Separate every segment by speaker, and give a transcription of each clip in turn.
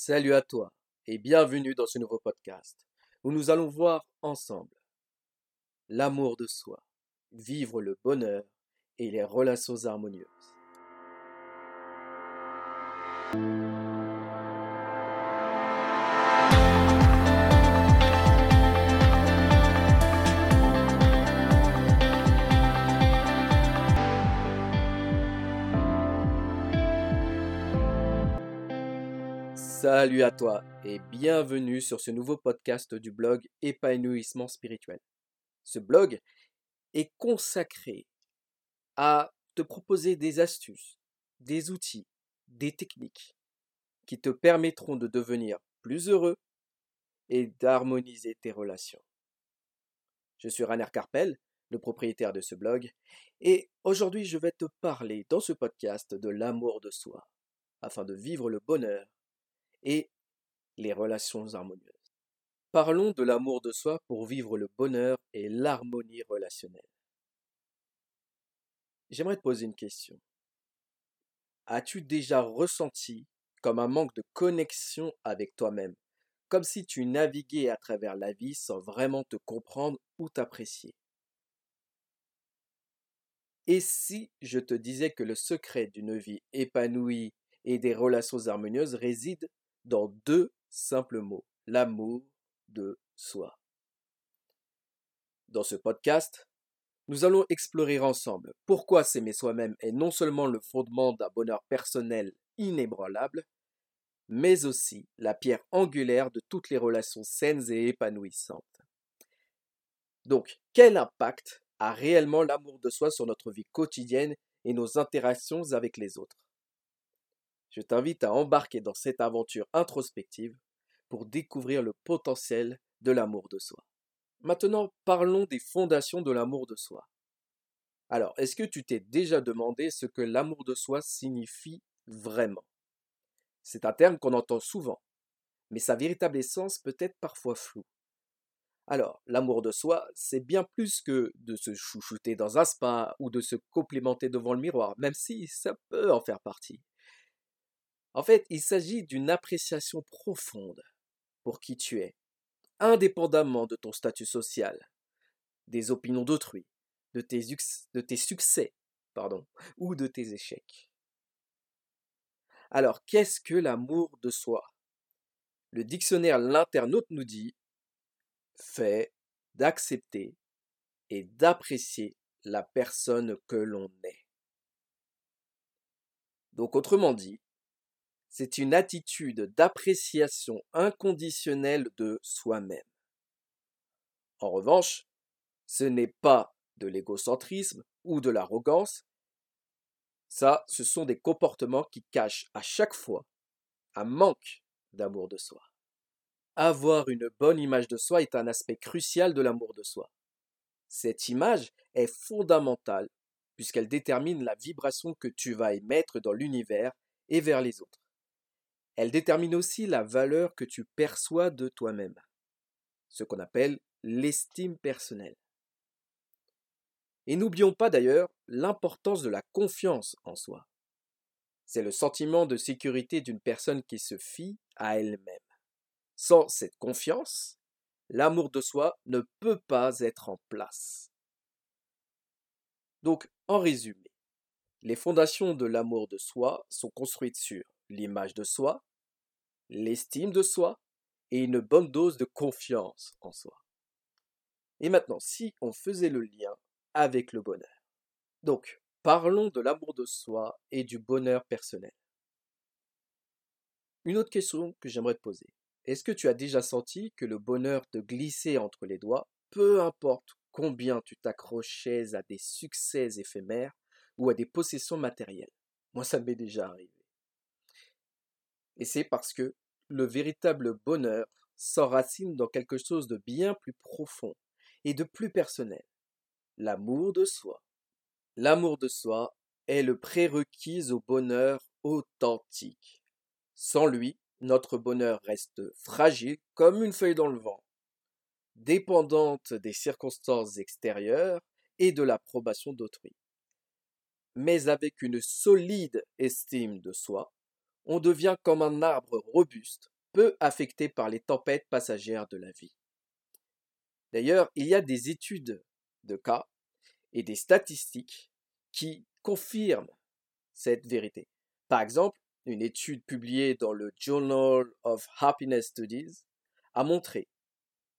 Speaker 1: Salut à toi et bienvenue dans ce nouveau podcast où nous allons voir ensemble l'amour de soi, vivre le bonheur et les relations harmonieuses. Salut à toi et bienvenue sur ce nouveau podcast du blog Épanouissement spirituel. Ce blog est consacré à te proposer des astuces, des outils, des techniques qui te permettront de devenir plus heureux et d'harmoniser tes relations. Je suis Rainer Carpel, le propriétaire de ce blog, et aujourd'hui je vais te parler dans ce podcast de l'amour de soi, afin de vivre le bonheur et les relations harmonieuses. Parlons de l'amour de soi pour vivre le bonheur et l'harmonie relationnelle. J'aimerais te poser une question. As-tu déjà ressenti comme un manque de connexion avec toi-même, comme si tu naviguais à travers la vie sans vraiment te comprendre ou t'apprécier? Et si je te disais que le secret d'une vie épanouie et des relations harmonieuses réside dans deux simples mots, l'amour de soi. Dans ce podcast, nous allons explorer ensemble pourquoi s'aimer soi-même est non seulement le fondement d'un bonheur personnel inébranlable, mais aussi la pierre angulaire de toutes les relations saines et épanouissantes. Donc, quel impact a réellement l'amour de soi sur notre vie quotidienne et nos interactions avec les autres? Je t'invite à embarquer dans cette aventure introspective pour découvrir le potentiel de l'amour de soi. Maintenant, parlons des fondations de l'amour de soi. Alors, est-ce que tu t'es déjà demandé ce que l'amour de soi signifie vraiment? C'est un terme qu'on entend souvent, mais sa véritable essence peut être parfois floue. Alors, l'amour de soi, c'est bien plus que de se chouchouter dans un spa ou de se complimenter devant le miroir, même si ça peut en faire partie. En fait, il s'agit d'une appréciation profonde pour qui tu es, indépendamment de ton statut social, des opinions d'autrui, de tes, succès, ou de tes échecs. Alors, qu'est-ce que l'amour de soi? Le dictionnaire L'internaute nous dit fait d'accepter et d'apprécier la personne que l'on est. Donc, autrement dit, c'est une attitude d'appréciation inconditionnelle de soi-même. En revanche, ce n'est pas de l'égocentrisme ou de l'arrogance, ça, ce sont des comportements qui cachent à chaque fois un manque d'amour de soi. Avoir une bonne image de soi est un aspect crucial de l'amour de soi. Cette image est fondamentale puisqu'elle détermine la vibration que tu vas émettre dans l'univers et vers les autres. Elle détermine aussi la valeur que tu perçois de toi-même, ce qu'on appelle l'estime personnelle. Et n'oublions pas d'ailleurs l'importance de la confiance en soi. C'est le sentiment de sécurité d'une personne qui se fie à elle-même. Sans cette confiance, l'amour de soi ne peut pas être en place. Donc, en résumé, les fondations de l'amour de soi sont construites sur l'image de soi, l'estime de soi et une bonne dose de confiance en soi. Et maintenant, si on faisait le lien avec le bonheur. Donc, parlons de l'amour de soi et du bonheur personnel. Une autre question que j'aimerais te poser. Est-ce que tu as déjà senti que le bonheur te glissait entre les doigts, peu importe combien tu t'accrochais à des succès éphémères ou à des possessions matérielles? Moi, ça m'est déjà arrivé. Et c'est parce que le véritable bonheur s'enracine dans quelque chose de bien plus profond et de plus personnel, l'amour de soi. L'amour de soi est le prérequis au bonheur authentique. Sans lui, notre bonheur reste fragile comme une feuille dans le vent, dépendante des circonstances extérieures et de l'approbation d'autrui. Mais avec une solide estime de soi, on devient comme un arbre robuste, peu affecté par les tempêtes passagères de la vie. D'ailleurs, il y a des études de cas et des statistiques qui confirment cette vérité. Par exemple, une étude publiée dans le Journal of Happiness Studies a montré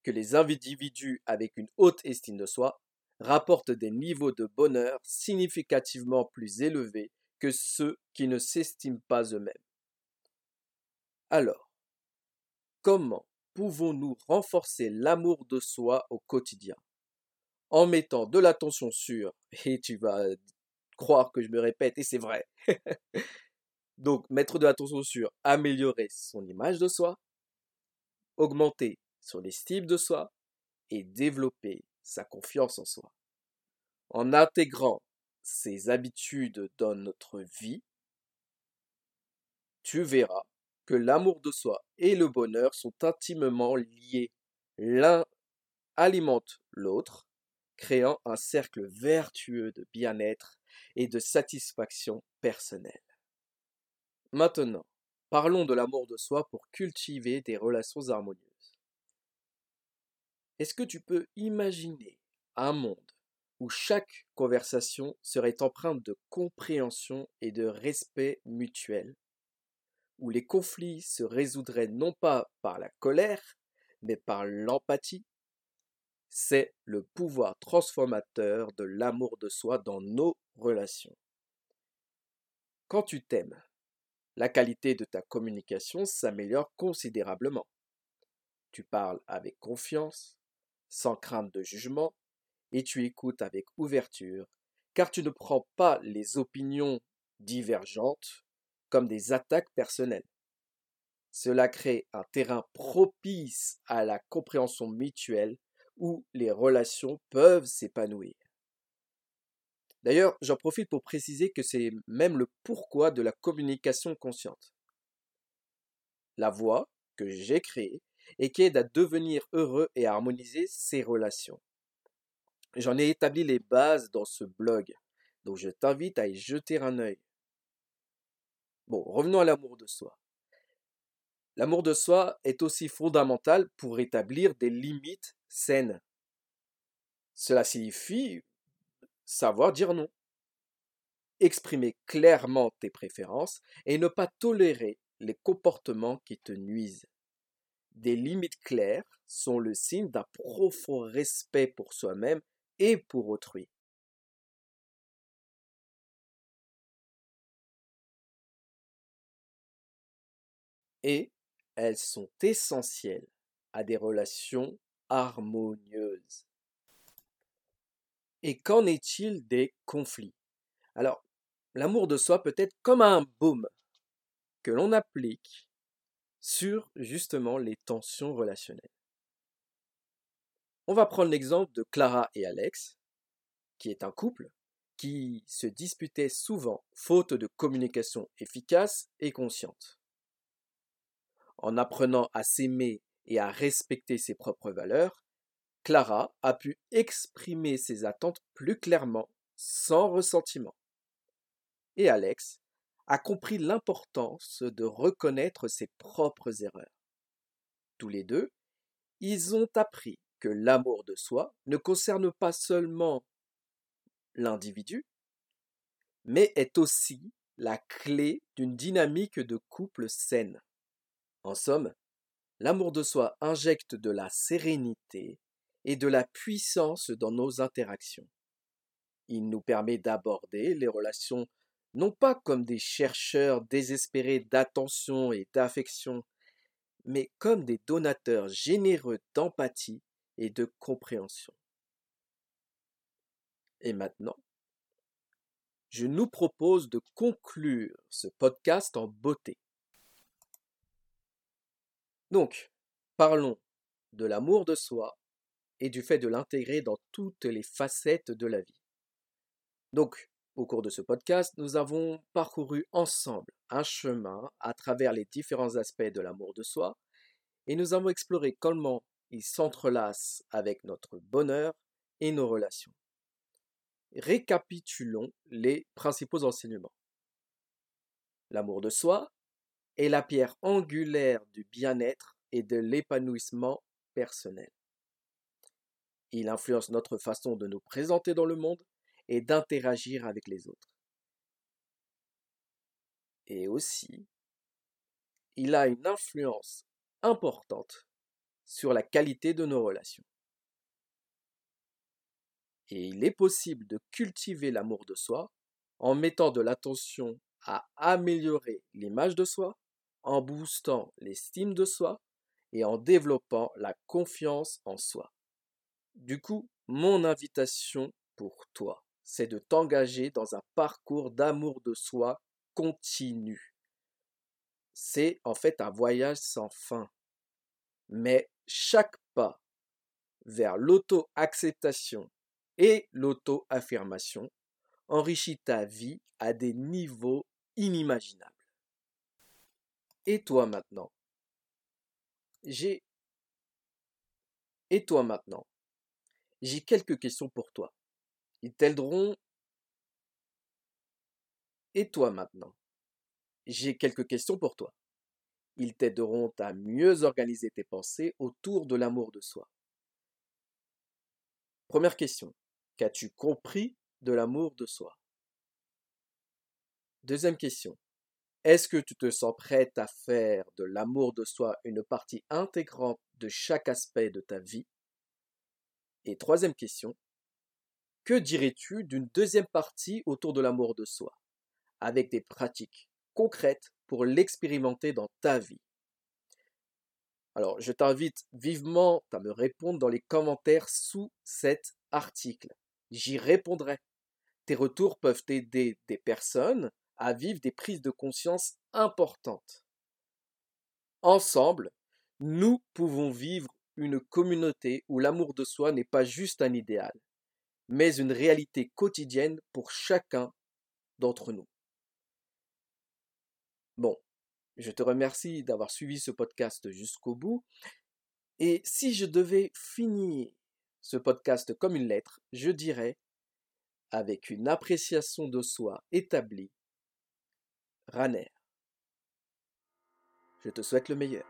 Speaker 1: que les individus avec une haute estime de soi rapportent des niveaux de bonheur significativement plus élevés que ceux qui ne s'estiment pas eux-mêmes. Alors, comment pouvons-nous renforcer l'amour de soi au quotidien? En mettant de l'attention sur, et tu vas croire que je me répète, et c'est vrai, donc mettre de l'attention sur améliorer son image de soi, augmenter son estime de soi et développer sa confiance en soi. En intégrant ces habitudes dans notre vie, tu verras l'amour de soi et le bonheur sont intimement liés. L'un alimente l'autre, créant un cercle vertueux de bien-être et de satisfaction personnelle. Maintenant, parlons de l'amour de soi pour cultiver des relations harmonieuses. Est-ce que tu peux imaginer un monde où chaque conversation serait empreinte de compréhension et de respect mutuel, où les conflits se résoudraient non pas par la colère, mais par l'empathie, c'est le pouvoir transformateur de l'amour de soi dans nos relations. Quand tu t'aimes, la qualité de ta communication s'améliore considérablement. Tu parles avec confiance, sans crainte de jugement, et tu écoutes avec ouverture, car tu ne prends pas les opinions divergentes comme des attaques personnelles. Cela crée un terrain propice à la compréhension mutuelle où les relations peuvent s'épanouir. D'ailleurs, j'en profite pour préciser que c'est même le pourquoi de la communication consciente. La voie que j'ai créée et qui aide à devenir heureux et à harmoniser ses relations. J'en ai établi les bases dans ce blog, donc je t'invite à y jeter un œil. Bon, revenons à l'amour de soi. L'amour de soi est aussi fondamental pour établir des limites saines. Cela signifie savoir dire non, exprimer clairement tes préférences et ne pas tolérer les comportements qui te nuisent. Des limites claires sont le signe d'un profond respect pour soi-même et pour autrui. Et elles sont essentielles à des relations harmonieuses. Et qu'en est-il des conflits? Alors, l'amour de soi peut être comme un baume que l'on applique sur justement les tensions relationnelles. On va prendre l'exemple de Clara et Alex, qui est un couple qui se disputait souvent faute de communication efficace et consciente. En apprenant à s'aimer et à respecter ses propres valeurs, Clara a pu exprimer ses attentes plus clairement, sans ressentiment. Et Alex a compris l'importance de reconnaître ses propres erreurs. Tous les deux, ils ont appris que l'amour de soi ne concerne pas seulement l'individu, mais est aussi la clé d'une dynamique de couple saine. En somme, l'amour de soi injecte de la sérénité et de la puissance dans nos interactions. Il nous permet d'aborder les relations non pas comme des chercheurs désespérés d'attention et d'affection, mais comme des donateurs généreux d'empathie et de compréhension. Et maintenant, je nous propose de conclure ce podcast en beauté. Donc, parlons de l'amour de soi et du fait de l'intégrer dans toutes les facettes de la vie. Donc, au cours de ce podcast, nous avons parcouru ensemble un chemin à travers les différents aspects de l'amour de soi et nous avons exploré comment il s'entrelace avec notre bonheur et nos relations. Récapitulons les principaux enseignements. L'amour de soi est la pierre angulaire du bien-être et de l'épanouissement personnel. Il influence notre façon de nous présenter dans le monde et d'interagir avec les autres. Et aussi, il a une influence importante sur la qualité de nos relations. Et il est possible de cultiver l'amour de soi en mettant de l'attention à améliorer l'image de soi, en boostant l'estime de soi et en développant la confiance en soi. Du coup, mon invitation pour toi, c'est de t'engager dans un parcours d'amour de soi continu. C'est en fait un voyage sans fin. Mais chaque pas vers l'auto-acceptation et l'auto-affirmation enrichit ta vie à des niveaux inimaginables. Et toi maintenant? J'ai... Et toi maintenant? J'ai quelques questions pour toi. Ils t'aideront. Et toi maintenant? J'ai quelques questions pour toi. Ils t'aideront à mieux organiser tes pensées autour de l'amour de soi. Première question. Qu'as-tu compris de l'amour de soi? Deuxième question. Est-ce que tu te sens prête à faire de l'amour de soi une partie intégrante de chaque aspect de ta vie? Et troisième question. Que dirais-tu d'une deuxième partie autour de l'amour de soi, avec des pratiques concrètes pour l'expérimenter dans ta vie Alors, je t'invite vivement à me répondre dans les commentaires sous cet article. J'y répondrai. Tes retours peuvent aider des personnes à vivre des prises de conscience importantes. Ensemble, nous pouvons vivre une communauté où l'amour de soi n'est pas juste un idéal, mais une réalité quotidienne pour chacun d'entre nous. Bon, je te remercie d'avoir suivi ce podcast jusqu'au bout. Et si je devais finir ce podcast comme une lettre, je dirais, avec une appréciation de soi établie, Raner. Je te souhaite le meilleur.